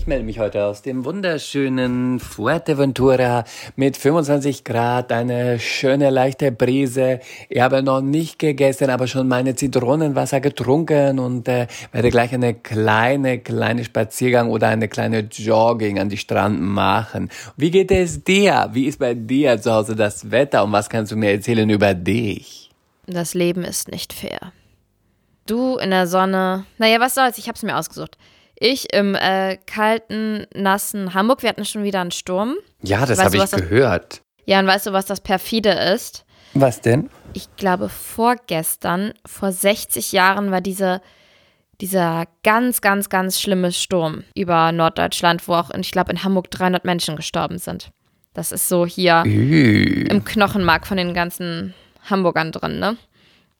Ich melde mich heute aus dem wunderschönen Fuerteventura mit 25 Grad, eine schöne leichte Brise. Ich habe noch nicht gegessen, aber schon meine Zitronenwasser getrunken und äh, werde gleich eine kleine, kleine Spaziergang oder eine kleine Jogging an die Strand machen. Wie geht es dir? Wie ist bei dir zu Hause das Wetter und was kannst du mir erzählen über dich? Das Leben ist nicht fair. Du in der Sonne. Naja, was soll's, ich hab's mir ausgesucht. Ich im äh, kalten, nassen Hamburg. Wir hatten schon wieder einen Sturm. Ja, das habe ich was das- gehört. Ja, und weißt du, was das perfide ist? Was denn? Ich glaube, vorgestern, vor 60 Jahren war diese, dieser ganz, ganz, ganz schlimme Sturm über Norddeutschland, wo auch, in, ich glaube, in Hamburg 300 Menschen gestorben sind. Das ist so hier Ü. im Knochenmark von den ganzen Hamburgern drin, ne?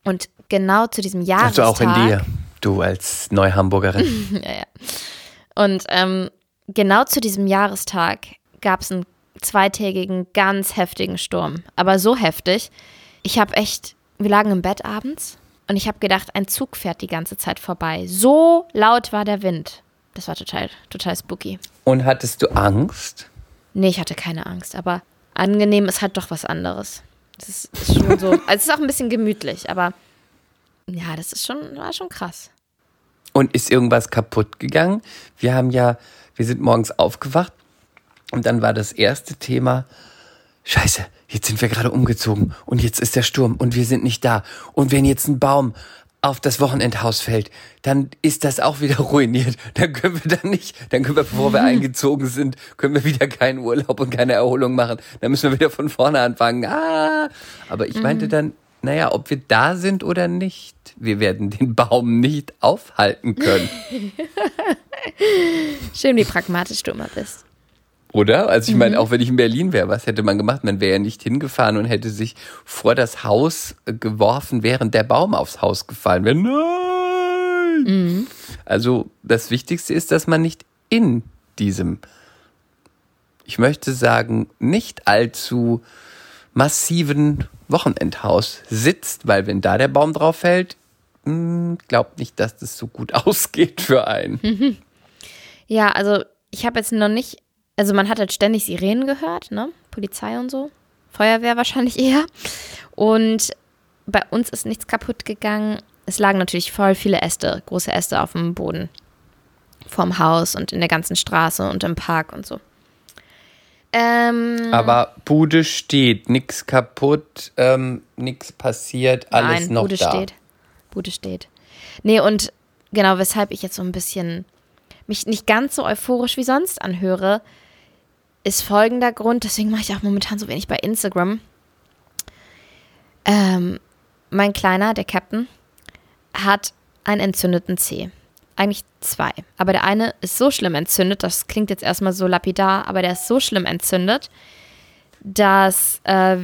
Und genau zu diesem Jahrestag. Also auch in dir, du als Neuhamburgerin. ja, ja. Und ähm, genau zu diesem Jahrestag gab es einen zweitägigen, ganz heftigen Sturm. Aber so heftig. Ich habe echt, wir lagen im Bett abends und ich habe gedacht, ein Zug fährt die ganze Zeit vorbei. So laut war der Wind. Das war total, total spooky. Und hattest du Angst? Nee, ich hatte keine Angst, aber angenehm ist halt doch was anderes. Das ist, ist schon so. Also es ist auch ein bisschen gemütlich, aber ja, das ist schon, war schon krass. Und ist irgendwas kaputt gegangen? Wir haben ja, wir sind morgens aufgewacht und dann war das erste Thema, Scheiße, jetzt sind wir gerade umgezogen und jetzt ist der Sturm und wir sind nicht da. Und wenn jetzt ein Baum auf das Wochenendhaus fällt, dann ist das auch wieder ruiniert. Dann können wir dann nicht, dann können wir, bevor wir eingezogen sind, können wir wieder keinen Urlaub und keine Erholung machen. Dann müssen wir wieder von vorne anfangen. Ah, aber ich meinte dann, naja, ob wir da sind oder nicht, wir werden den Baum nicht aufhalten können. Schön, wie pragmatisch du immer bist. Oder? Also ich meine, auch wenn ich in Berlin wäre, was hätte man gemacht? Man wäre ja nicht hingefahren und hätte sich vor das Haus äh, geworfen, während der Baum aufs Haus gefallen wäre. Nein! Also das Wichtigste ist, dass man nicht in diesem, ich möchte sagen, nicht allzu massiven Wochenendhaus sitzt, weil wenn da der Baum drauf fällt, hm, glaubt nicht, dass das so gut ausgeht für einen. Ja, also ich habe jetzt noch nicht, also man hat halt ständig Sirenen gehört, ne? Polizei und so. Feuerwehr wahrscheinlich eher. Und bei uns ist nichts kaputt gegangen. Es lagen natürlich voll viele Äste, große Äste auf dem Boden. Vorm Haus und in der ganzen Straße und im Park und so. Ähm, Aber Bude steht, nix kaputt, ähm, nix passiert, alles Nein, noch Bude da. steht. Bude steht. Nee, und genau, weshalb ich jetzt so ein bisschen mich nicht ganz so euphorisch wie sonst anhöre, ist folgender Grund, deswegen mache ich auch momentan so wenig bei Instagram. Ähm, mein Kleiner, der Captain, hat einen entzündeten Zeh. Eigentlich zwei. Aber der eine ist so schlimm entzündet, das klingt jetzt erstmal so lapidar, aber der ist so schlimm entzündet, dass äh,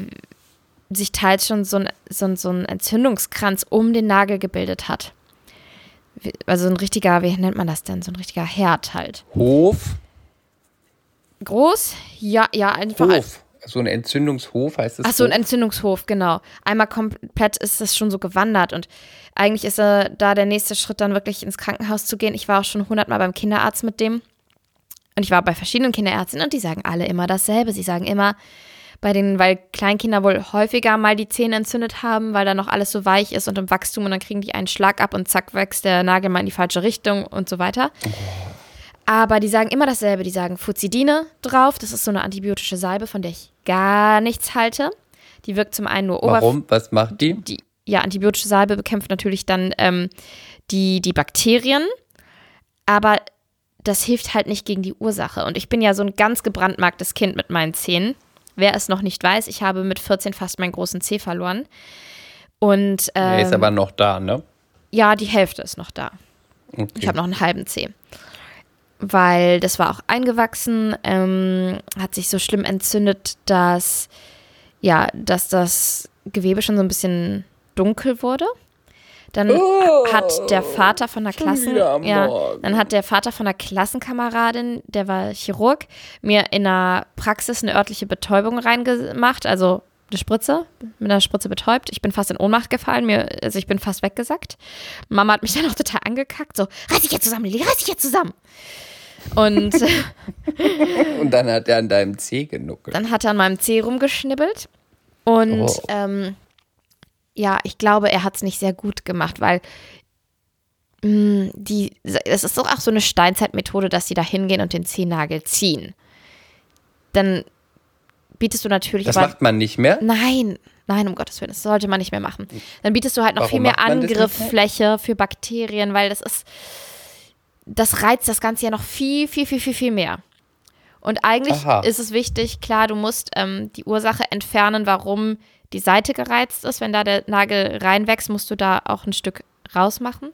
sich teils schon so ein, so, ein, so ein Entzündungskranz um den Nagel gebildet hat. Also ein richtiger, wie nennt man das denn? So ein richtiger Herd halt. Hof, Groß? Ja, ja, einfach. Hof. So ein Entzündungshof heißt es. Ach so, ein Hof? Entzündungshof, genau. Einmal komplett ist das schon so gewandert und eigentlich ist äh, da der nächste Schritt dann wirklich ins Krankenhaus zu gehen. Ich war auch schon hundertmal beim Kinderarzt mit dem und ich war bei verschiedenen Kinderärztinnen und die sagen alle immer dasselbe. Sie sagen immer, bei den, weil Kleinkinder wohl häufiger mal die Zähne entzündet haben, weil da noch alles so weich ist und im Wachstum und dann kriegen die einen Schlag ab und zack wächst der Nagel mal in die falsche Richtung und so weiter. Aber die sagen immer dasselbe. Die sagen Fuzidine drauf. Das ist so eine antibiotische Salbe, von der ich gar nichts halte. Die wirkt zum einen nur oberflächlich Warum? Was macht die? die ja, antibiotische Salbe bekämpft natürlich dann ähm, die, die Bakterien, aber das hilft halt nicht gegen die Ursache. Und ich bin ja so ein ganz gebrandmarktes Kind mit meinen Zähnen. Wer es noch nicht weiß, ich habe mit 14 fast meinen großen Zeh verloren. Und Er ist ähm, aber noch da, ne? ja, die Hälfte ist noch da. Okay. Ich habe noch einen halben Zeh. Weil das war auch eingewachsen, ähm, hat sich so schlimm entzündet, dass, ja, dass das Gewebe schon so ein bisschen dunkel wurde. Dann Oh, hat der Vater von der Klassen, ja, dann hat der Vater von der Klassenkameradin, der war Chirurg, mir in einer Praxis eine örtliche Betäubung reingemacht, also eine Spritze, mit einer Spritze betäubt. Ich bin fast in Ohnmacht gefallen, mir, also ich bin fast weggesackt. Mama hat mich dann auch total angekackt, so, reiß dich jetzt zusammen, Lili, reiß dich jetzt zusammen. Und Und dann hat er an deinem Zeh genuckelt. dann hat er an meinem Zeh rumgeschnibbelt. Und Oh. ähm, ja, ich glaube, er hat es nicht sehr gut gemacht, weil mh, die, es ist doch auch so eine Steinzeitmethode, dass sie da hingehen und den Zehennagel ziehen. Dann bietest du natürlich das aber- macht man nicht mehr. Nein, nein, um Gottes Willen, das sollte man nicht mehr machen. Dann bietest du halt noch Warum viel mehr? Angriffsfläche für Bakterien, weil das ist, das reizt das Ganze ja noch viel, viel, viel, viel, viel mehr. Und eigentlich Aha. ist es wichtig, klar, du musst ähm, die Ursache entfernen, warum die Seite gereizt ist. Wenn da der Nagel reinwächst, musst du da auch ein Stück rausmachen.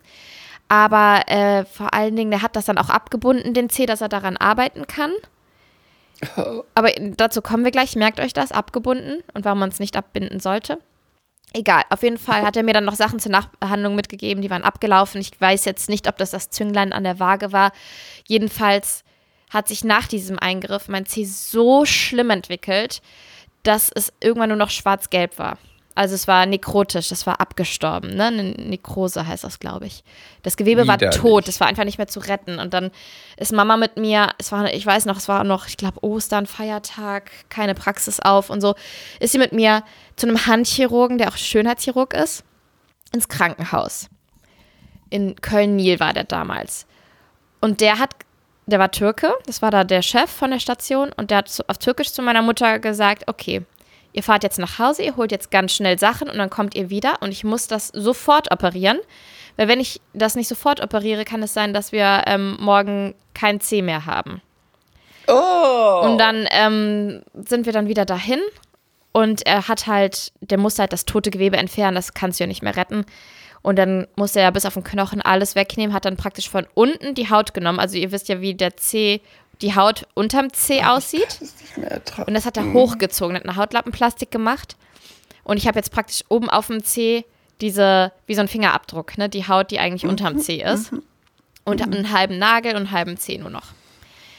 Aber äh, vor allen Dingen, der hat das dann auch abgebunden, den Zeh, dass er daran arbeiten kann. Aber dazu kommen wir gleich. Merkt euch das, abgebunden und warum man es nicht abbinden sollte. Egal, auf jeden Fall hat er mir dann noch Sachen zur Nachbehandlung mitgegeben, die waren abgelaufen. Ich weiß jetzt nicht, ob das das Zünglein an der Waage war. Jedenfalls hat sich nach diesem Eingriff mein Zeh so schlimm entwickelt, dass es irgendwann nur noch schwarz-gelb war. Also es war nekrotisch, das war abgestorben, ne? Eine Nekrose heißt das, glaube ich. Das Gewebe war Widerlich. tot, es war einfach nicht mehr zu retten. Und dann ist Mama mit mir, es war, ich weiß noch, es war noch, ich glaube, Ostern, Feiertag, keine Praxis auf und so, ist sie mit mir zu einem Handchirurgen, der auch Schönheitschirurg ist, ins Krankenhaus. In Köln-Niel war der damals. Und der hat, der war Türke, das war da der Chef von der Station und der hat auf Türkisch zu meiner Mutter gesagt, okay, ihr fahrt jetzt nach Hause, ihr holt jetzt ganz schnell Sachen und dann kommt ihr wieder und ich muss das sofort operieren. Weil wenn ich das nicht sofort operiere, kann es sein, dass wir ähm, morgen kein C mehr haben. Oh! Und dann ähm, sind wir dann wieder dahin und er hat halt, der musste halt das tote Gewebe entfernen, das kannst du ja nicht mehr retten. Und dann musste er bis auf den Knochen alles wegnehmen, hat dann praktisch von unten die Haut genommen. Also ihr wisst ja, wie der C, die Haut unterm C aussieht. Das. Und das hat er hochgezogen, hat eine Hautlappenplastik gemacht. Und ich habe jetzt praktisch oben auf dem C diese, wie so ein Fingerabdruck, ne? Die Haut, die eigentlich unterm C ist. Und hab einen halben Nagel und einen halben C nur noch.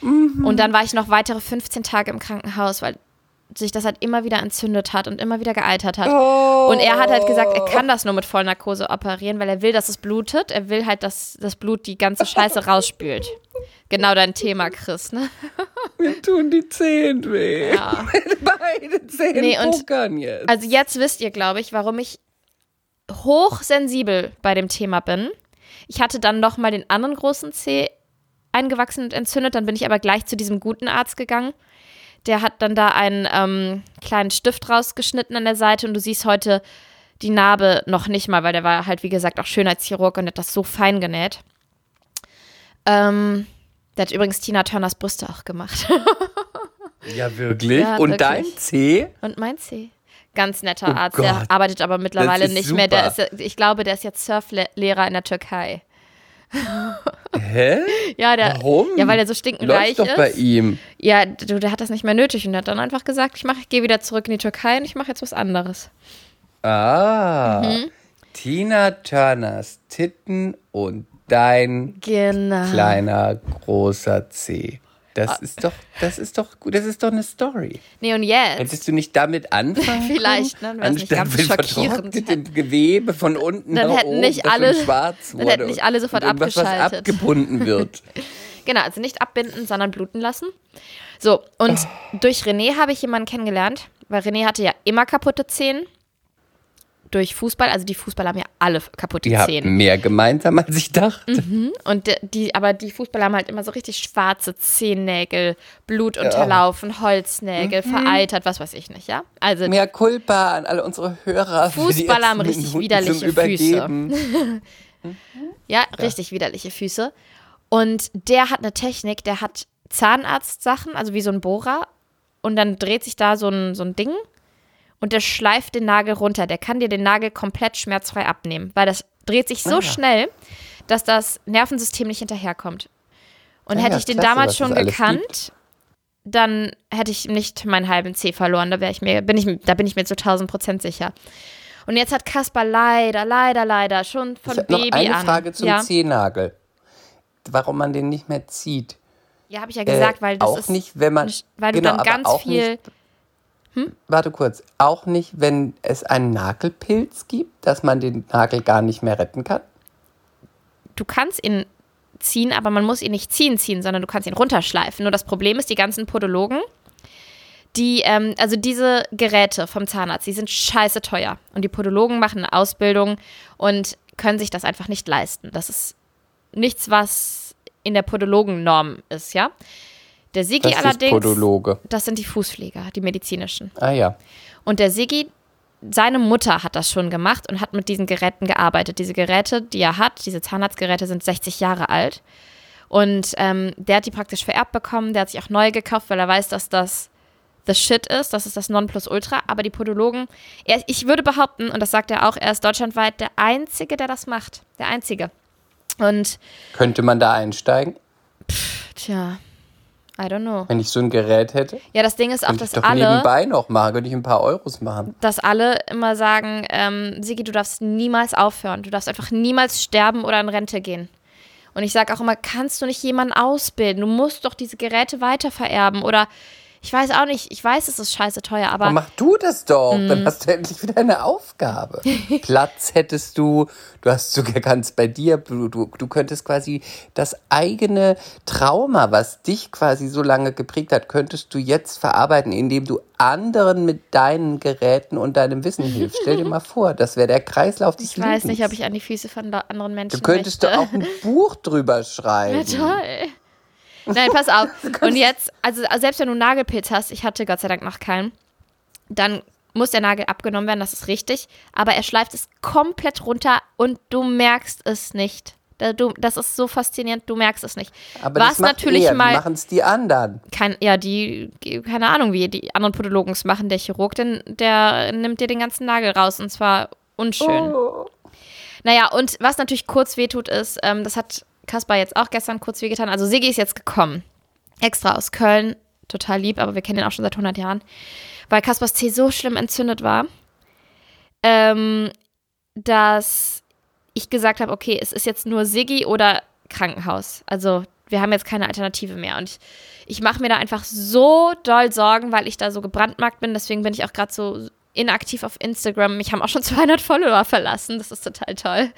Und dann war ich noch weitere 15 Tage im Krankenhaus, weil sich das halt immer wieder entzündet hat und immer wieder geeitert hat. Und er hat halt gesagt, er kann das nur mit Vollnarkose operieren, weil er will, dass es blutet. Er will halt, dass das Blut die ganze Scheiße rausspült. Genau dein Thema, Chris, ne? Mir tun die Zehen weh. Ja. Beide Zehen Nee, und- jetzt. Also jetzt wisst ihr, glaube ich, warum ich hochsensibel bei dem Thema bin. Ich hatte dann noch mal den anderen großen Zeh eingewachsen und entzündet. Dann bin ich aber gleich zu diesem guten Arzt gegangen. Der hat dann da einen ähm, kleinen Stift rausgeschnitten an der Seite und du siehst heute die Narbe noch nicht mal, weil der war halt, wie gesagt, auch Schönheitschirurg und hat das so fein genäht. Ähm, der hat übrigens Tina Turners Brüste auch gemacht. ja, wirklich? Ja, Und wirklich. dein Zeh? Und mein C. Ganz netter Oh Arzt, der Gott. arbeitet aber mittlerweile nicht mehr. Der super. ist, ich glaube, der ist jetzt Surflehrer in der Türkei. Hä? Ja, der, Warum? ja, weil er so stinkenreich Läuft doch ist. bei ihm. Ja, du, der hat das nicht mehr nötig und hat dann einfach gesagt, ich mach, ich gehe wieder zurück in die Türkei und ich mache jetzt was anderes. Ah. Mhm. Tina Turners Titten und dein Genau. kleiner großer C. Ah. Das ist doch, das ist doch gut, das ist doch eine Story. Nee, und jetzt? Hättest du nicht damit anfangen Vielleicht, ne? Wär's nicht mit schockierend. vertrocknetem Gewebe von unten Dann nach hätten oben, nicht alle- schwarz dann wurde hätten nicht alle sofort irgendwas, was abgeschaltet. abgebunden wird. Genau, also nicht abbinden, sondern bluten lassen. So, und Ah. durch René habe ich jemanden kennengelernt, weil René hatte ja immer kaputte Zehen. Durch Fußball, also die Fußballer haben ja alle kaputte Die Zehen. haben mehr gemeinsam, als ich dachte. Und die- aber die Fußballer haben halt immer so richtig schwarze Zehennägel, Blut unterlaufen, Holznägel, vereitert, was weiß ich nicht, ja? Also Mehr Culpa an alle unsere Hörer. Fußballer haben richtig Minuten widerliche zum Übergeben. ja, richtig widerliche Füße. Und der hat eine Technik, der hat Zahnarztsachen, also wie so ein Bohrer. Und dann dreht sich da so ein, so ein Ding und der schleift den Nagel runter. Der kann dir den Nagel komplett schmerzfrei abnehmen, weil das dreht sich so Ah. schnell, dass das Nervensystem nicht hinterherkommt. Und Ah hätte ja, ich den klasse, damals schon gekannt, dann hätte ich nicht meinen halben C verloren. Da ich mir, bin ich, da bin ich mir zu 1000 Prozent sicher. Und jetzt hat Kaspar leider, leider, leider schon von ich Baby noch eine an. Frage zum ja. Zehennagel. Warum man den nicht mehr zieht? ja, habe ich ja gesagt, Äh, weil das auch ist nicht, wenn man weil du genau, dann ganz viel Nicht, Warte kurz, auch nicht, wenn es einen Nagelpilz gibt, dass man den Nagel gar nicht mehr retten kann. du kannst ihn ziehen, aber man muss ihn nicht ziehen ziehen, sondern du kannst ihn runterschleifen. Nur das Problem ist, die ganzen Podologen, die, ähm, also diese Geräte vom Zahnarzt, die sind scheiße teuer. Und die Podologen machen eine Ausbildung und können sich das einfach nicht leisten. Das ist nichts, was in der Podologennorm ist, ja. Der Sigi Das allerdings, Podologe. das sind die Fußpfleger, die medizinischen. Ah ja. Und der Sigi, seine Mutter hat das schon gemacht und hat mit diesen Geräten gearbeitet. Diese Geräte, die er hat, diese Zahnarztgeräte, sind 60 Jahre alt. Und ähm, der hat die praktisch vererbt bekommen. Der hat sich auch neu gekauft, weil er weiß, dass das the shit ist. Das ist das Nonplusultra. Aber die Podologen, er, ich würde behaupten, und das sagt er auch, er ist deutschlandweit der Einzige, der das macht. Der Einzige. Und, Könnte man da einsteigen, tja, I don't know. wenn ich so ein Gerät hätte? Ja, das Ding ist auch, Könnte ich dass doch alle. nebenbei noch machen, könnte ich ein paar Euros machen. dass alle immer sagen, ähm, Sigi, du darfst niemals aufhören. Du darfst einfach niemals sterben oder in Rente gehen. Und ich sage auch immer, kannst du nicht jemanden ausbilden? Du musst doch diese Geräte weitervererben. Oder ich weiß auch nicht, ich weiß, es ist scheiße teuer, aber Aber mach du das doch, Mhm. dann hast du endlich wieder eine Aufgabe. Platz hättest du, du hast sogar ganz bei dir, du, du, du könntest quasi das eigene Trauma, was dich quasi so lange geprägt hat, könntest du jetzt verarbeiten, indem du anderen mit deinen Geräten und deinem Wissen hilfst. Stell dir mal vor, das wäre der Kreislauf des ich Lebens. weiß nicht, ob ich an die Füße von anderen Menschen Du könntest möchte. doch auch ein Buch drüber schreiben. Ja, toll. Nein, pass auf. Und jetzt, also selbst wenn du Nagelpilz hast, ich hatte Gott sei Dank noch keinen, dann muss der Nagel abgenommen werden, das ist richtig. Aber er schleift es komplett runter und du merkst es nicht. Das ist so faszinierend, du merkst es nicht. Aber Was das macht natürlich er, mal machen es die anderen. kein, ja, die, keine Ahnung, wie die anderen Podologen es machen. Der Chirurg, denn, der nimmt dir den ganzen Nagel raus und zwar unschön. Oh. Naja, und was natürlich kurz wehtut, ist, ähm, das hat Kaspar jetzt auch gestern kurz wehgetan. Also Sigi ist jetzt gekommen. Extra aus Köln. Total lieb, aber wir kennen ihn auch schon seit 100 Jahren. Weil Kaspars Zeh so schlimm entzündet war, ähm, dass ich gesagt habe, okay, es ist jetzt nur Sigi oder Krankenhaus. Also wir haben jetzt keine Alternative mehr. Und ich, ich mache mir da einfach so doll Sorgen, weil ich da so gebrandmarkt bin. Deswegen bin ich auch gerade so inaktiv auf Instagram. Mich haben auch schon 200 Follower verlassen. Das ist total toll.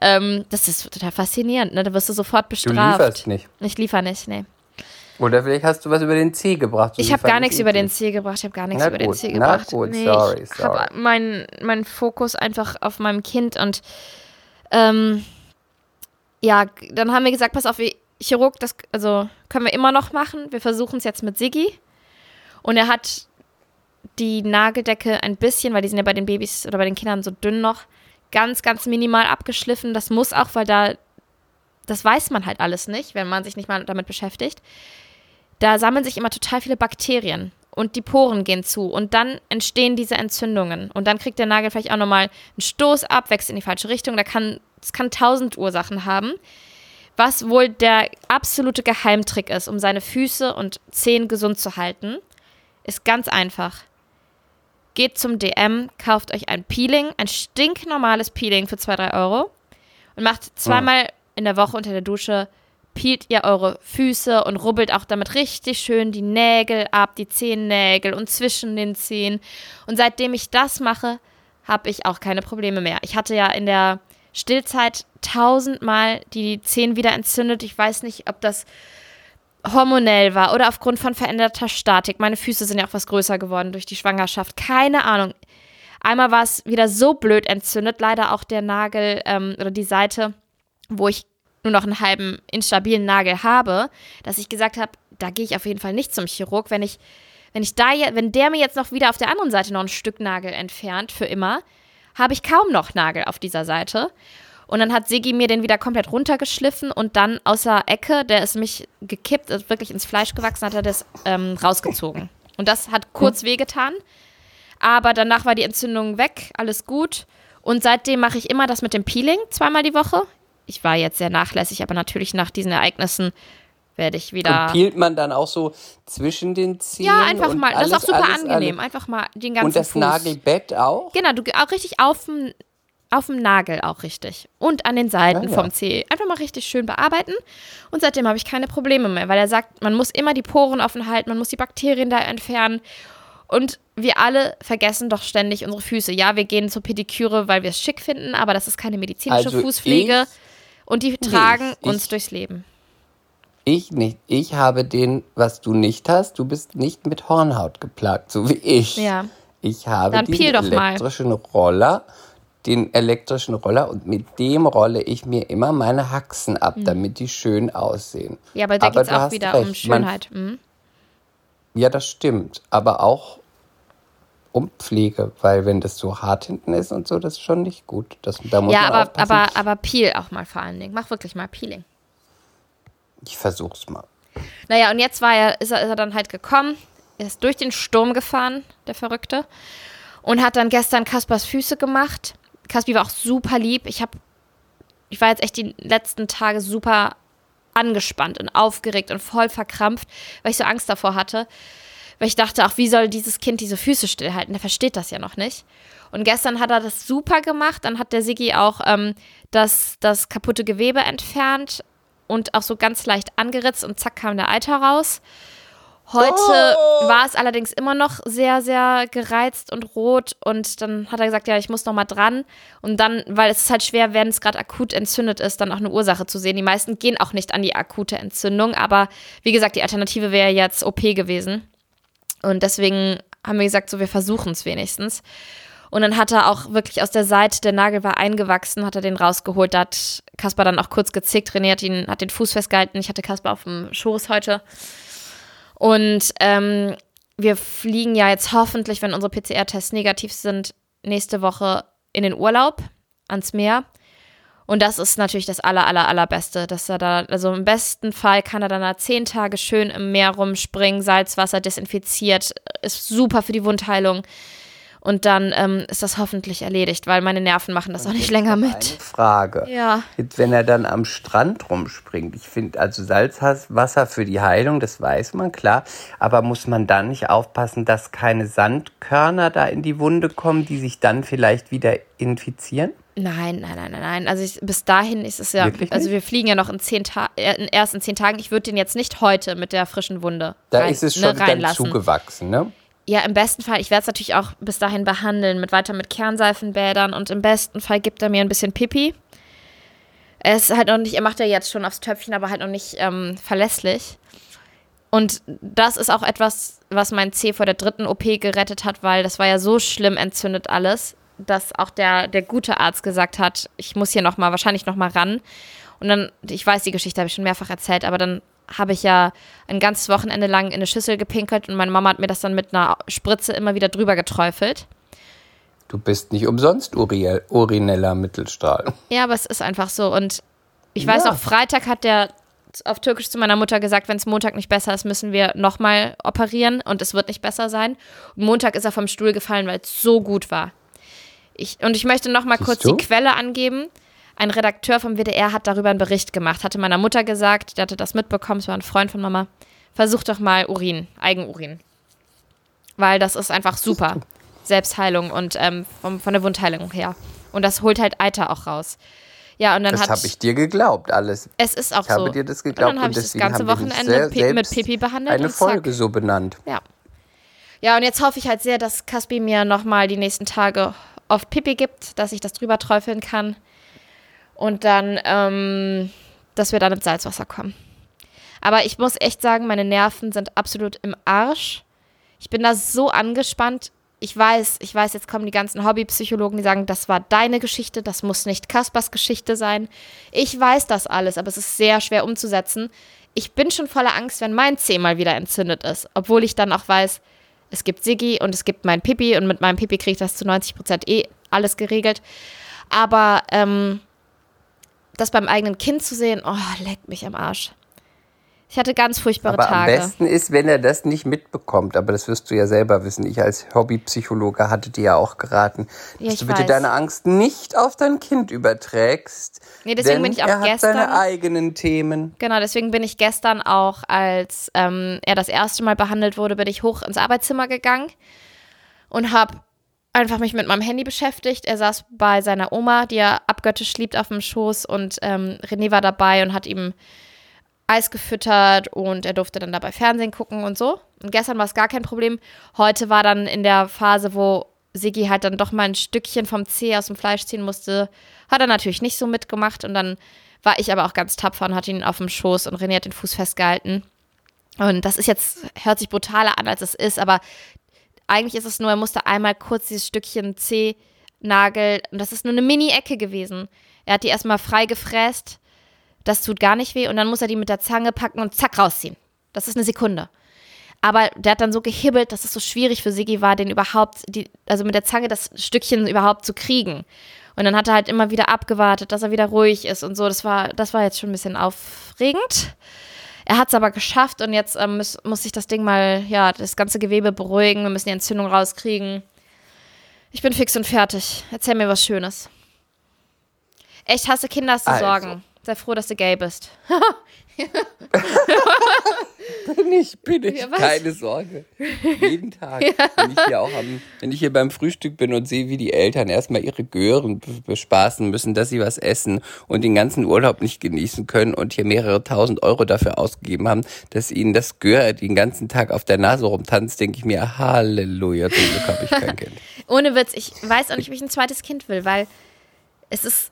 Ähm, das ist total faszinierend. Ne? Da wirst du sofort Du bestraft. lieferst nicht. Ich liefer nicht, nee. Oder vielleicht hast du was über den C gebracht. Ich habe gar nichts über den C gebracht. Ich habe gar nichts Na über den C na gebracht. gut, nee, sorry, ich habe meinen mein Fokus einfach auf meinem Kind und ähm, ja, dann haben wir gesagt, pass auf, Chirurg, das also können wir immer noch machen. Wir versuchen es jetzt mit Siggi. Und er hat die Nageldecke ein bisschen, weil die sind ja bei den Babys oder bei den Kindern so dünn noch, ganz, ganz minimal abgeschliffen. Das muss auch, weil da, das weiß man halt alles nicht, wenn man sich nicht mal damit beschäftigt. Da sammeln sich immer total viele Bakterien und die Poren gehen zu und dann entstehen diese Entzündungen und dann kriegt der Nagel vielleicht auch nochmal einen Stoß ab, wächst in die falsche Richtung. Da kann, es kann tausend Ursachen haben. Was wohl der absolute Geheimtrick ist, um seine Füße und Zehen gesund zu halten, ist ganz einfach. Geht zum DM, kauft euch ein Peeling, ein stinknormales Peeling für 2, 3 Euro und macht zweimal in der Woche unter der Dusche, peelt ihr eure Füße und rubbelt auch damit richtig schön die Nägel ab, die Zehennägel und zwischen den Zehen. Und seitdem ich das mache, habe ich auch keine Probleme mehr. Ich hatte ja in der Stillzeit tausendmal die Zehen wieder entzündet. Ich weiß nicht, ob das hormonell war oder aufgrund von veränderter Statik. Meine Füße sind ja auch was größer geworden durch die Schwangerschaft. Keine Ahnung. Einmal war es wieder so blöd entzündet, leider auch der Nagel ähm, oder die Seite, wo ich nur noch einen halben instabilen Nagel habe, dass ich gesagt habe, da gehe ich auf jeden Fall nicht zum Chirurg, wenn ich wenn ich da wenn der mir jetzt noch wieder auf der anderen Seite noch ein Stück Nagel entfernt für immer, habe ich kaum noch Nagel auf dieser Seite. Und dann hat Sigi mir den wieder komplett runtergeschliffen und dann außer Ecke, der ist mich gekippt, ist wirklich ins Fleisch gewachsen, hat er das ähm, rausgezogen. Und das hat kurz wehgetan. Aber danach war die Entzündung weg, alles gut. Und seitdem mache ich immer das mit dem Peeling zweimal die Woche. Ich war jetzt sehr nachlässig, aber natürlich nach diesen Ereignissen werde ich wieder. Und peelt man dann auch so zwischen den Zehen? ja, einfach mal. Das ist alles, auch super alles, angenehm. Alles. Einfach mal den ganzen Und das Fuß. Nagelbett auch? Genau, du auch richtig auf dem auf dem Nagel auch richtig. Und an den Seiten Ah, ja. vom Zeh. Einfach mal richtig schön bearbeiten. Und seitdem habe ich keine Probleme mehr, weil er sagt, man muss immer die Poren offen halten, man muss die Bakterien da entfernen. Und wir alle vergessen doch ständig unsere Füße. Ja, wir gehen zur Pediküre, weil wir es schick finden, aber das ist keine medizinische Also Fußpflege. Und die tragen ich- uns durchs Leben. Ich nicht. Ich habe den, was du nicht hast. Du bist nicht mit Hornhaut geplagt, so wie ich. Ja. Ich habe Dann den doch mal. elektrischen Roller, den elektrischen Roller und mit dem rolle ich mir immer meine Haxen ab, damit die schön aussehen. Mhm. Ja, aber da geht es auch wieder um recht, man- Schönheit. Mhm. Ja, das stimmt. Aber auch um Pflege, weil wenn das so hart hinten ist und so, das ist schon nicht gut. Das, da muss Ja, man aber, aufpassen. aber, aber Peel auch mal vor allen Dingen. Mach wirklich mal Peeling. ich versuch's mal. Naja, und jetzt war er, ist, er, ist er dann halt gekommen, er ist durch den Sturm gefahren, der Verrückte, und hat dann gestern Kaspers Füße gemacht. Kaspi war auch super lieb. Ich habe, ich war jetzt echt die letzten Tage super angespannt und aufgeregt und voll verkrampft, weil ich so Angst davor hatte. Weil ich dachte auch, wie soll dieses Kind diese Füße stillhalten? Der versteht das ja noch nicht. Und gestern hat er das super gemacht. Dann hat der Sigi auch ähm, das, das kaputte Gewebe entfernt und auch so ganz leicht angeritzt und zack kam der Eiter raus. Heute war es allerdings immer noch sehr, sehr gereizt und rot und dann hat er gesagt, ja, ich muss noch mal dran und dann, weil es ist halt schwer, wenn es gerade akut entzündet ist, dann auch eine Ursache zu sehen. Die meisten gehen auch nicht an die akute Entzündung, aber wie gesagt, die Alternative wäre jetzt OP gewesen und deswegen haben wir gesagt, so wir versuchen es wenigstens. Und dann hat er auch wirklich aus der Seite, der Nagel war eingewachsen, hat er den rausgeholt. Da hat Kaspar dann auch kurz gezickt. Hat, ihn, hat den Fuß festgehalten. Ich hatte Kaspar auf dem Schoß heute. Und ähm, wir fliegen ja jetzt hoffentlich, wenn unsere PCR-Tests negativ sind, nächste Woche in den Urlaub ans Meer. Und das ist natürlich das aller, aller, allerbeste, dass er da, also im besten Fall kann er dann da zehn Tage schön im Meer rumspringen, Salzwasser desinfiziert, ist super für die Wundheilung. Und dann ähm, ist das hoffentlich erledigt, weil meine Nerven machen das auch nicht länger Eine mit. Frage. Ja. Jetzt, wenn er dann am Strand rumspringt, ich finde, also Salzwasser für die Heilung, das weiß man, klar. Aber muss man da nicht aufpassen, dass keine Sandkörner da in die Wunde kommen, die sich dann vielleicht wieder infizieren? Nein, nein, nein, nein, nein. Also ich, bis dahin ist es ja, Wirklich also nicht? wir fliegen ja noch in zehn Tagen, äh, erst in zehn Tagen. Ich würde den jetzt nicht heute mit der frischen Wunde Da rein, ist es ne, schon dann reinlassen. zugewachsen, ne? Ja, im besten Fall, ich werde es natürlich auch bis dahin behandeln, mit weiter mit Kernseifenbädern und im besten Fall gibt er mir ein bisschen Pipi. Er ist halt noch nicht, er macht ja jetzt schon aufs Töpfchen, aber halt noch nicht ähm, verlässlich. Und das ist auch etwas, was mein C vor der dritten OP gerettet hat, weil das war ja so schlimm entzündet alles, dass auch der, der gute Arzt gesagt hat, ich muss hier noch mal, wahrscheinlich noch mal ran. Und dann, ich weiß, die Geschichte habe ich schon mehrfach erzählt, aber dann habe ich ja ein ganzes Wochenende lang in eine Schüssel gepinkelt und meine Mama hat mir das dann mit einer Spritze immer wieder drüber geträufelt. Du bist nicht umsonst Uriel, urineller Mittelstrahl. Ja, aber es ist einfach so. Und ich weiß Ja. noch, Freitag hat der auf Türkisch zu meiner Mutter gesagt, wenn es Montag nicht besser ist, müssen wir nochmal operieren und es wird nicht besser sein. Und Montag ist er vom Stuhl gefallen, weil es so gut war. Ich, und ich möchte nochmal kurz du? die Quelle angeben. Ein Redakteur vom WDR hat darüber einen Bericht gemacht, hatte meiner Mutter gesagt, der hatte das mitbekommen, es war ein Freund von Mama. Versuch doch mal Urin, Eigenurin. Weil das ist einfach super. Selbstheilung und ähm, vom, von der Wundheilung her. Und das holt halt Eiter auch raus. Ja, und dann Das habe ich dir geglaubt, alles. Es ist auch Ich habe so. dir das und geglaubt dann habe ich das ganze Wochenende Pi- mit Pipi behandelt Eine und. Folge so benannt. Ja. Ja, und jetzt hoffe ich halt sehr, dass Caspi mir nochmal die nächsten Tage oft Pipi gibt, dass ich das drüber träufeln kann. Und dann, ähm, dass wir dann ins Salzwasser kommen. Aber ich muss echt sagen, meine Nerven sind absolut im Arsch. Ich bin da so angespannt. Ich weiß, ich weiß, jetzt kommen die ganzen Hobbypsychologen, die sagen, das war deine Geschichte, das muss nicht Kaspers Geschichte sein. Ich weiß das alles, aber es ist sehr schwer umzusetzen. Ich bin schon voller Angst, wenn mein Zeh mal wieder entzündet ist, obwohl ich dann auch weiß, es gibt Siggi und es gibt mein Pipi und mit meinem Pipi kriege ich das zu 90 Prozent eh alles geregelt. Aber ähm, das beim eigenen Kind zu sehen, oh, leckt mich am Arsch. Ich hatte ganz furchtbare Aber am Tage. besten ist, wenn er das nicht mitbekommt. Aber das wirst du ja selber wissen. Ich als Hobbypsychologe hatte dir ja auch geraten, Ja, dass du bitte weiß. deine Angst nicht auf dein Kind überträgst. Nee, deswegen bin ich auch er hat gestern- seine eigenen Themen. Genau, deswegen bin ich gestern auch, als ähm, er das erste Mal behandelt wurde, bin ich hoch ins Arbeitszimmer gegangen und habe einfach mich mit meinem Handy beschäftigt. Er saß bei seiner Oma, die er abgöttisch liebt, auf dem Schoß und ähm, René war dabei und hat ihm Eis gefüttert und er durfte dann dabei Fernsehen gucken und so. Und gestern war es gar kein Problem. Heute war dann in der Phase, wo Sigi halt dann doch mal ein Stückchen vom Zeh aus dem Fleisch ziehen musste, hat er natürlich nicht so mitgemacht und dann war ich aber auch ganz tapfer und hatte ihn auf dem Schoß und René hat den Fuß festgehalten. Und das ist jetzt, hört sich brutaler an, als es ist, aber eigentlich ist es nur, er musste einmal kurz dieses Stückchen Zehnagel, und das ist nur eine Mini-Ecke gewesen. Er hat die erstmal frei gefräst, das tut gar nicht weh, und dann muss er die mit der Zange packen und zack rausziehen. Das ist eine Sekunde. Aber der hat dann so gehibbelt, dass es so schwierig für Sigi war, den überhaupt, die, also mit der Zange das Stückchen überhaupt zu kriegen. Und dann hat er halt immer wieder abgewartet, dass er wieder ruhig ist und so. Das war, das war jetzt schon ein bisschen aufregend. Er hat es aber geschafft und jetzt ähm, muss, muss sich das Ding mal, ja, das ganze Gewebe beruhigen. Wir müssen die Entzündung rauskriegen. Ich bin fix und fertig. Erzähl mir was Schönes. Echt hasse Kinder, hast du Also. Sorgen. Sei froh, dass du gay bist. Bin ich, bin ich. Ja? Keine Sorge. Jeden Tag. Wenn, ich hier auch am, wenn ich hier beim Frühstück bin und sehe, wie die Eltern erstmal ihre Gören be- bespaßen müssen, dass sie was essen und den ganzen Urlaub nicht genießen können und hier mehrere tausend Euro dafür ausgegeben haben, dass ihnen das Gör den ganzen Tag auf der Nase rumtanzt, denke ich mir, Halleluja, zum Glück habe ich kein Kind. Ohne Witz, ich weiß auch nicht, ob ich ein zweites Kind will, weil es ist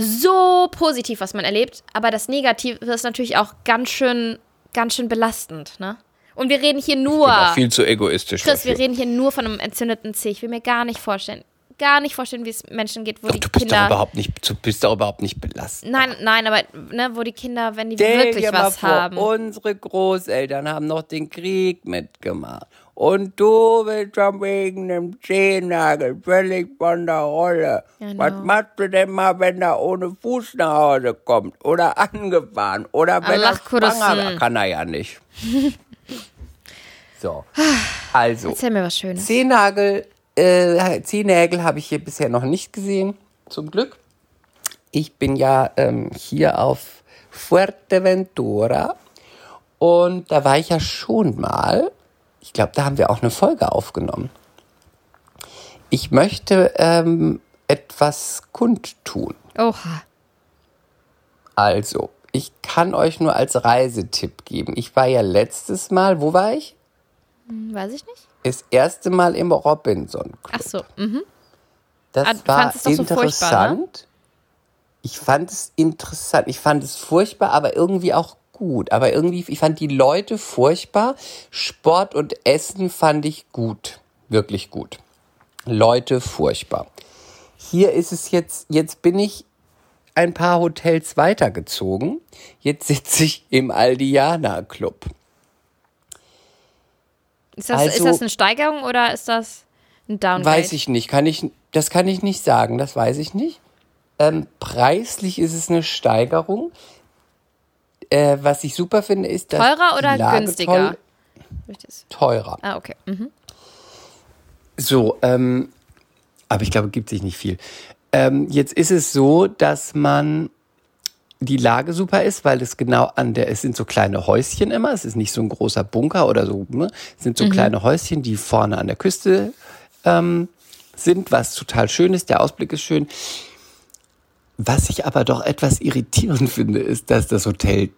so positiv, was man erlebt, aber das Negative ist natürlich auch ganz schön, ganz schön belastend, ne? Und wir reden hier nur, Ich bin auch viel zu egoistisch Chris, wir dafür. reden hier nur von einem entzündeten Zeh. Ich will mir gar nicht vorstellen, gar nicht vorstellen, wie es Menschen geht, wo die Du bist doch Kinder. überhaupt nicht, du bist doch überhaupt nicht belastet. Nein, nein, aber ne, wo die Kinder, wenn die Stell wirklich dir mal was vor, haben. unsere Großeltern haben noch den Krieg mitgemacht. Und du willst schon wegen dem Zehennagel völlig von der Rolle. Genau. Was machst du denn mal, wenn er ohne Fuß nach Hause kommt? Oder angefahren? Oder wenn er Allah Kurussen. schwanger war? Kann er ja nicht. so, also. Erzähl mir was Schönes. Zehennagel, äh, Zehennägel habe ich hier bisher noch nicht gesehen, zum Glück. Ich bin ja ähm, hier auf Fuerteventura und da war ich ja schon mal. Ich glaube, da haben wir auch eine Folge aufgenommen. Ich möchte ähm, etwas kundtun. Oha. Also, ich kann euch nur als Reisetipp geben. Ich war ja letztes Mal, wo war ich? Hm, Weiß ich nicht. Das erste Mal im Robinson Club. Ach so. Mhm. Das Ah, war es doch so ne? interessant. Ich fand es interessant. Ich fand es furchtbar, aber irgendwie auch gut. Aber irgendwie, ich fand die Leute furchtbar. Sport und Essen fand ich gut. Wirklich gut. Leute furchtbar. Hier ist es jetzt, jetzt bin ich ein paar Hotels weitergezogen. Jetzt sitze ich im Aldiana Club. Ist das, Also- ist das eine Steigerung oder ist das ein Downgrade? Weiß ich nicht. Kann ich, das kann ich nicht sagen. Das weiß ich nicht. Ähm, preislich ist es eine Steigerung. Äh, was ich super finde, ist, dass Teurer oder günstiger? Teurer. Ah, okay. Mhm. So, ähm, aber ich glaube, gibt sich nicht viel. Ähm, jetzt ist es so, dass man die Lage super ist, weil es genau an der, es sind so kleine Häuschen immer, es ist nicht so ein großer Bunker oder so, ne? Es sind so kleine Häuschen, die vorne an der Küste ähm, sind, was total schön ist, der Ausblick ist schön. Was ich aber doch etwas irritierend finde, ist, dass das Hotel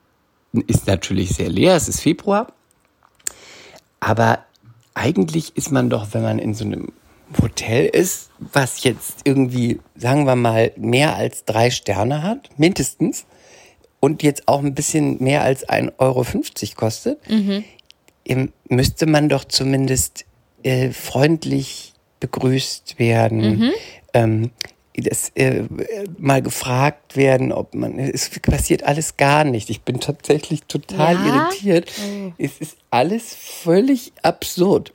ist natürlich sehr leer, es ist Februar, aber eigentlich ist man doch, wenn man in so einem Hotel ist, was jetzt irgendwie, sagen wir mal, mehr als drei Sterne hat, mindestens, und jetzt auch ein bisschen mehr als 1,50 Euro kostet, ähm, müsste man doch zumindest äh, freundlich begrüßt werden, ähm, das, äh, mal gefragt werden, ob man, es passiert alles gar nicht. Ich bin tatsächlich total Ja? irritiert. Es ist alles völlig absurd.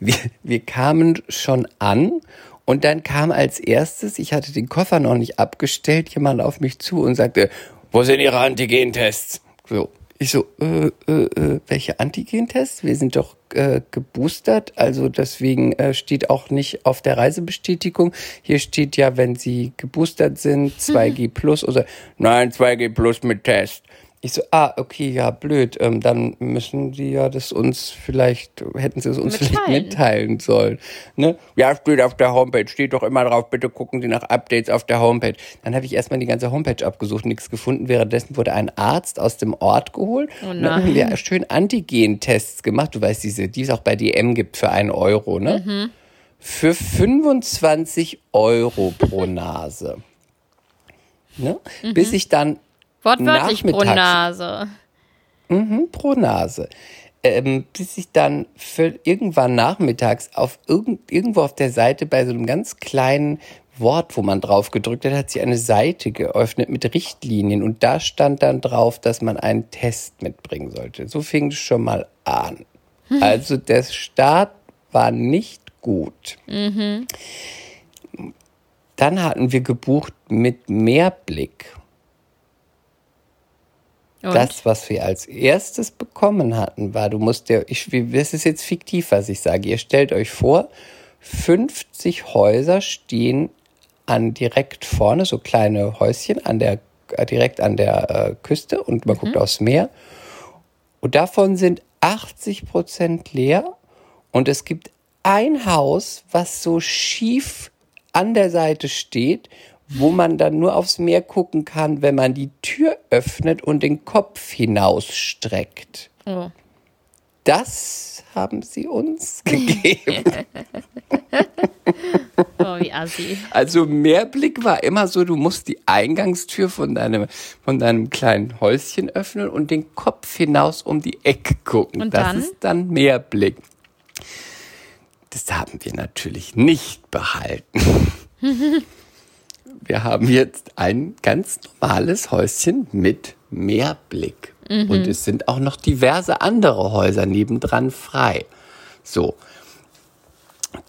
Wir, wir kamen schon an und dann kam als erstes, ich hatte den Koffer noch nicht abgestellt, jemand auf mich zu und sagte, wo sind Ihre Antigentests? So, Ich so, äh, äh, äh, welche Antigentests? Wir sind doch äh, geboostert, also deswegen äh, steht auch nicht auf der Reisebestätigung. Hier steht ja, wenn Sie geboostert sind, 2G plus oder nein, 2G plus mit Test. Ich so, ah, okay, ja, blöd. Ähm, dann müssen Sie ja das uns vielleicht, hätten Sie es uns Mitteilen. vielleicht mitteilen sollen. Ne? Ja, steht auf der Homepage, steht doch immer drauf, bitte gucken Sie nach Updates auf der Homepage. Dann habe ich erstmal die ganze Homepage abgesucht, nichts gefunden. Währenddessen wurde ein Arzt aus dem Ort geholt. Oh und dann haben wir schön Antigen-Tests gemacht. Du weißt, diese, die es auch bei DM gibt für einen Euro, ne? Für 25 Euro pro Nase. Ne? Bis ich dann Wortwörtlich pro Nase. Mhm, pro Nase. Ähm, bis ich dann für irgendwann nachmittags auf irgend, irgendwo auf der Seite bei so einem ganz kleinen Wort, wo man drauf gedrückt hat, hat sich eine Seite geöffnet mit Richtlinien und da stand dann drauf, dass man einen Test mitbringen sollte. So fing es schon mal an. Also der Start war nicht gut. Dann hatten wir gebucht mit Mehrblick. Und? Das, was wir als erstes bekommen hatten, war, du musst dir, ich, das ist jetzt fiktiv, was ich sage. Ihr stellt euch vor, 50 Häuser stehen an direkt vorne, so kleine Häuschen an der, äh, direkt an der äh, Küste und man guckt aufs Meer. Und davon sind 80 Prozent leer und es gibt ein Haus, was so schief an der Seite steht, wo man dann nur aufs Meer gucken kann, wenn man die Tür öffnet und den Kopf hinausstreckt. Oh. Das haben sie uns gegeben. oh, wie assi. Also Mehrblick war immer so, du musst die Eingangstür von deinem, von deinem kleinen Häuschen öffnen und den Kopf hinaus um die Ecke gucken. Und das dann? ist dann Mehrblick. Das haben wir natürlich nicht behalten. wir haben jetzt ein ganz normales Häuschen mit Mehrblick. Und es sind auch noch diverse andere Häuser nebendran frei. So,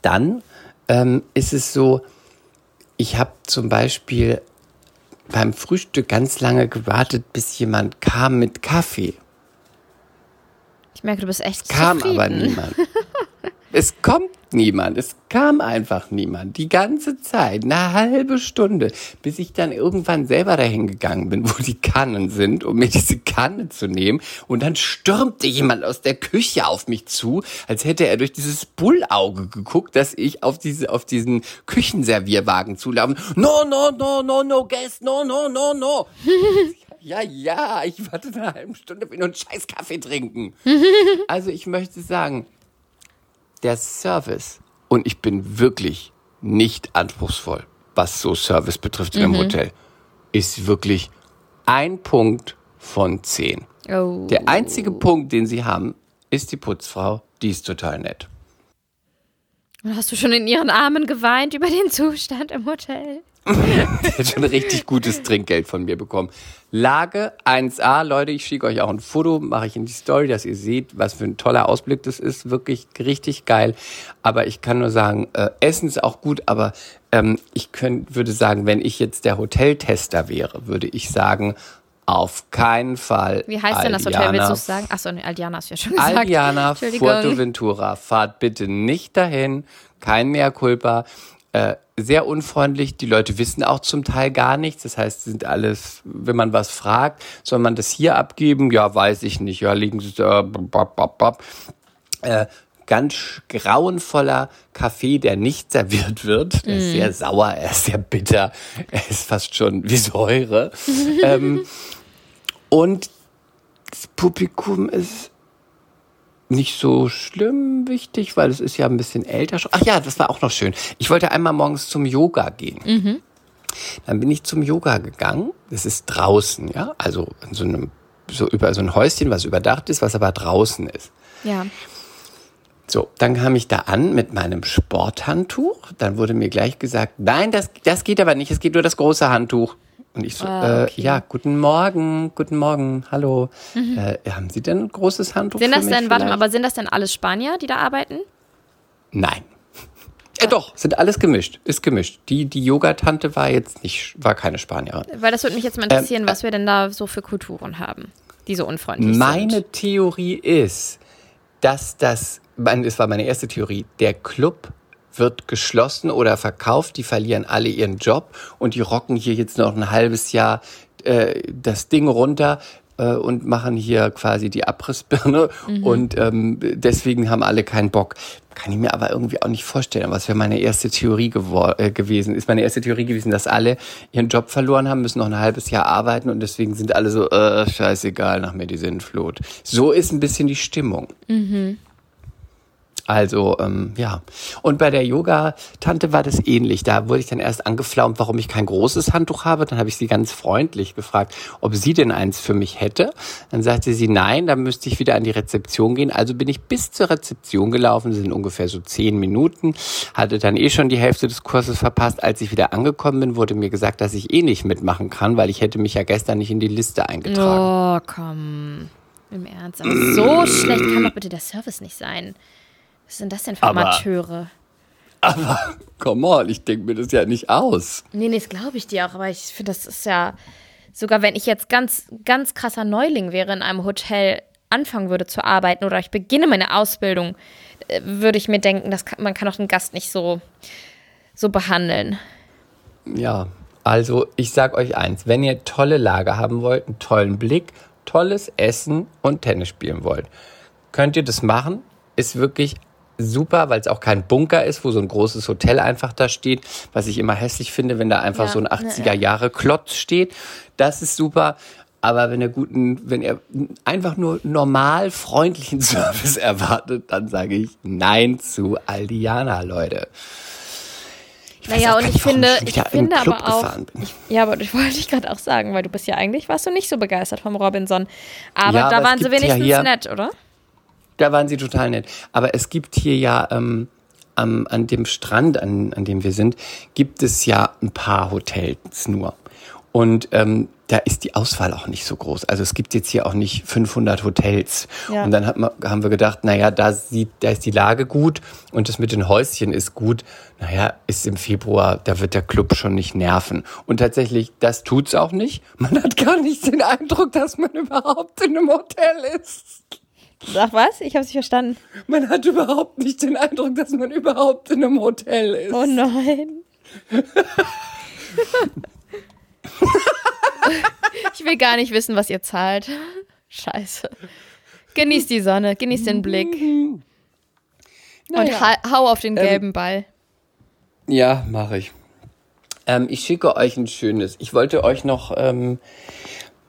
dann ähm, ist es so, ich habe zum Beispiel beim Frühstück ganz lange gewartet, bis jemand kam mit Kaffee. Ich merke, du bist echt Kam zufrieden. aber niemand. Es kommt niemand. Es kam einfach niemand. Die ganze Zeit, eine halbe Stunde, bis ich dann irgendwann selber dahin gegangen bin, wo die Kannen sind, um mir diese Kanne zu nehmen. Und dann stürmte jemand aus der Küche auf mich zu, als hätte er durch dieses Bullauge geguckt, dass ich auf diese, auf diesen Küchenservierwagen zulaufen. No, no, no, no, no, guest, no, no, no, no. Ja, ja, ich warte eine halbe Stunde, will nur einen scheiß Kaffee trinken. Also ich möchte sagen, der Service, und ich bin wirklich nicht anspruchsvoll, was so Service betrifft in einem Hotel, ist wirklich ein Punkt von zehn. Oh. Der einzige Punkt, den sie haben, ist die Putzfrau. Die ist total nett. Und Hast du schon in ihren Armen geweint über den Zustand im Hotel? Der hat schon richtig gutes Trinkgeld von mir bekommen. Lage 1a, Leute, ich schicke euch auch ein Foto, mache ich in die Story, dass ihr seht, was für ein toller Ausblick das ist. Wirklich richtig geil. Aber ich kann nur sagen, äh, Essen ist auch gut, aber ähm, ich könnt, würde sagen, wenn ich jetzt der Hoteltester wäre, würde ich sagen, auf keinen Fall. Wie heißt denn das Hotel? Willst Aldiana du es sagen? Achso, nee, Aldiana hast du ja schon gesagt. Aldiana. Fuerteventura. Fahrt bitte nicht dahin. Kein mehr Culpa. Äh, sehr unfreundlich. Die Leute wissen auch zum Teil gar nichts. Das heißt, sind alles, wenn man was fragt, soll man das hier abgeben? Ja, weiß ich nicht. Ja, liegen Sie da. Bap. Äh, ganz grauenvoller Kaffee, der nicht serviert wird. Der ist sehr sauer, er ist sehr bitter, er ist fast schon wie Säure. ähm, und das Publikum ist nicht so schlimm wichtig, weil es ist ja ein bisschen älter schon. Ach ja, das war auch noch schön. Ich wollte einmal morgens zum Yoga gehen. Dann bin ich zum Yoga gegangen. Das ist draußen, ja, also in so einem so über so ein Häuschen, was überdacht ist, was aber draußen ist. Ja. So, dann kam ich da an mit meinem Sporthandtuch. Dann wurde mir gleich gesagt, nein, das, das geht aber nicht, es geht nur das große Handtuch. Und ich so, Ah, okay. äh, ja, guten Morgen, guten Morgen, hallo. Äh, haben Sie denn ein großes Handtuch Sind das denn, warte mal, aber sind das denn alles Spanier, die da arbeiten? Nein. Äh, doch, sind alles gemischt, ist gemischt. Die, die Yoga-Tante war jetzt nicht, war keine Spanierin. Weil das würde mich jetzt mal Ähm, interessieren, was wir denn da so für Kulturen haben. die so unfreundlich Meine sind. Theorie ist, dass das, mein- das war meine erste Theorie, der Club wird geschlossen oder verkauft, die verlieren alle ihren Job und die rocken hier jetzt noch ein halbes Jahr äh, das Ding runter äh, und machen hier quasi die Abrissbirne und ähm, deswegen haben alle keinen Bock. Kann ich mir aber irgendwie auch nicht vorstellen. Aber es wäre meine erste Theorie äh, gewesen. Ist meine erste Theorie gewesen, dass alle ihren Job verloren haben, müssen noch ein halbes Jahr arbeiten und deswegen sind alle so, äh, scheißegal, nach mir die Sintflut. So ist ein bisschen die Stimmung. Also, ähm, ja. Und bei der Yoga-Tante war das ähnlich. Da wurde ich dann erst angeflaumt, warum ich kein großes Handtuch habe. Dann habe ich sie ganz freundlich gefragt, ob sie denn eins für mich hätte. Dann sagte sie, nein, dann müsste ich wieder an die Rezeption gehen. Also bin ich bis zur Rezeption gelaufen, das sind ungefähr so zehn Minuten, hatte dann eh schon die Hälfte des Kurses verpasst. Als ich wieder angekommen bin, wurde mir gesagt, dass ich eh nicht mitmachen kann, weil ich hätte mich ja gestern nicht in die Liste eingetragen. Oh, komm. Im Ernst. Aber so schlecht kann doch bitte der Service nicht sein. Was sind das denn für Aber- Amateure? Aber, come on, ich denke mir das ja nicht aus. Nee, nee, das glaube ich dir auch, aber ich finde, das ist ja, sogar wenn ich jetzt ganz, ganz krasser Neuling wäre in einem Hotel, anfangen würde zu arbeiten oder ich beginne meine Ausbildung, äh, würde ich mir denken, das kann, man kann auch den Gast nicht so, so behandeln. Ja, also ich sag euch eins, wenn ihr tolle Lage haben wollt, einen tollen Blick, tolles Essen und Tennis spielen wollt, könnt ihr das machen. Ist wirklich super, weil es auch kein Bunker ist, wo so ein großes Hotel einfach da steht, was ich immer hässlich finde, wenn da einfach Ja, so ein ja, 80er Jahre Klotz steht. Das ist super. Aber wenn ihr guten, wenn ihr einfach nur normal freundlichen Service erwartet, dann sage ich Nein zu Aldiana, Leute. Ich Naja, und ich finde, ich finde aber auch, ich, ja, aber ich wollte dich gerade auch sagen, weil du bist ja eigentlich, warst du nicht so begeistert vom Robinson. Aber Ja, da aber waren sie ja wenigstens hier- nett, oder? Da waren sie total nett. Aber es gibt hier ja ähm, am, an dem Strand, an, an dem wir sind, gibt es ja ein paar Hotels nur. Und ähm, da ist die Auswahl auch nicht so groß. Also es gibt jetzt hier auch nicht 500 Hotels. Ja. Und dann hat man, haben wir gedacht, naja, da, sieht, da ist die Lage gut und das mit den Häuschen ist gut. Naja, ist im Februar, da wird der Club schon nicht nerven. Und tatsächlich, das tut's auch nicht. Man hat gar nicht den Eindruck, dass man überhaupt in einem Hotel ist. Sag was? Ich habe es nicht verstanden. Man hat überhaupt nicht den Eindruck, dass man überhaupt in einem Hotel ist. Oh nein. ich will gar nicht wissen, was ihr zahlt. Scheiße. Genießt die Sonne, genießt den Blick und ha hau auf den gelben Ball. Ja, mache ich. Ähm, ich schicke euch ein schönes. Ich wollte euch noch ähm,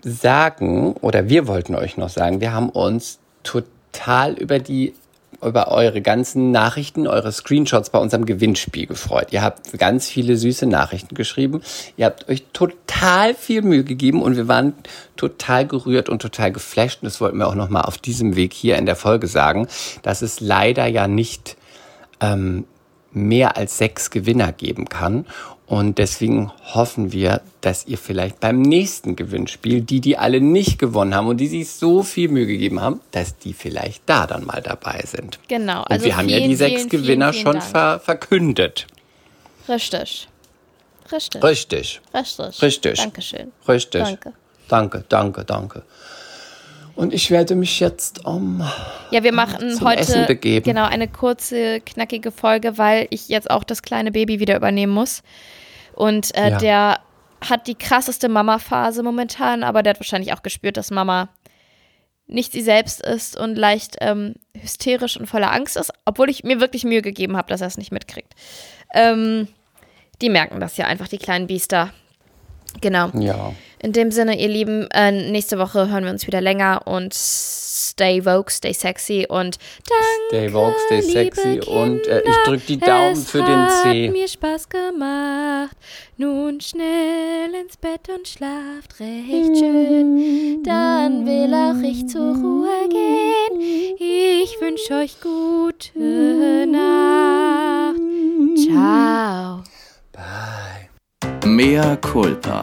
sagen, oder wir wollten euch noch sagen, wir haben uns total über die über eure ganzen Nachrichten, eure Screenshots bei unserem Gewinnspiel gefreut. Ihr habt ganz viele süße Nachrichten geschrieben. Ihr habt euch total viel Mühe gegeben und wir waren total gerührt und total geflasht. Und das wollten wir auch noch mal auf diesem Weg hier in der Folge sagen, dass es leider ja nicht ähm, mehr als sechs Gewinner geben kann. Und deswegen hoffen wir, dass ihr vielleicht beim nächsten Gewinnspiel, die, die alle nicht gewonnen haben und die sich so viel Mühe gegeben haben, dass die vielleicht da dann mal dabei sind. Genau. Und Also wir haben ja die sechs vielen, Gewinner vielen, schon ver verkündet. Richtig. Richtig. Richtig, Richtig. Richtig. Dankeschön. richtig. Danke. Danke, danke, danke. Und ich werde mich jetzt um. Ja, wir machen Zum Essen heute begeben. genau eine kurze, knackige Folge, weil ich jetzt auch das kleine Baby wieder übernehmen muss. Und äh, Ja. der hat die krasseste Mama-Phase momentan, aber der hat wahrscheinlich auch gespürt, dass Mama nicht sie selbst ist und leicht ähm, hysterisch und voller Angst ist, obwohl ich mir wirklich Mühe gegeben habe, dass er es nicht mitkriegt. Ähm, die merken das ja einfach, die kleinen Biester. Genau. Ja. In dem Sinne, ihr Lieben, äh, nächste Woche hören wir uns wieder länger und stay woke, stay sexy und danke, Stay woke, stay liebe sexy und äh, ich Kinder, drück die Daumen für den C. hat mir Spaß gemacht. Nun schnell ins Bett und schlaft recht schön. Dann will auch ich zur Ruhe gehen. Ich wünsche euch gute Nacht. Ciao. Bye. Mea culpa.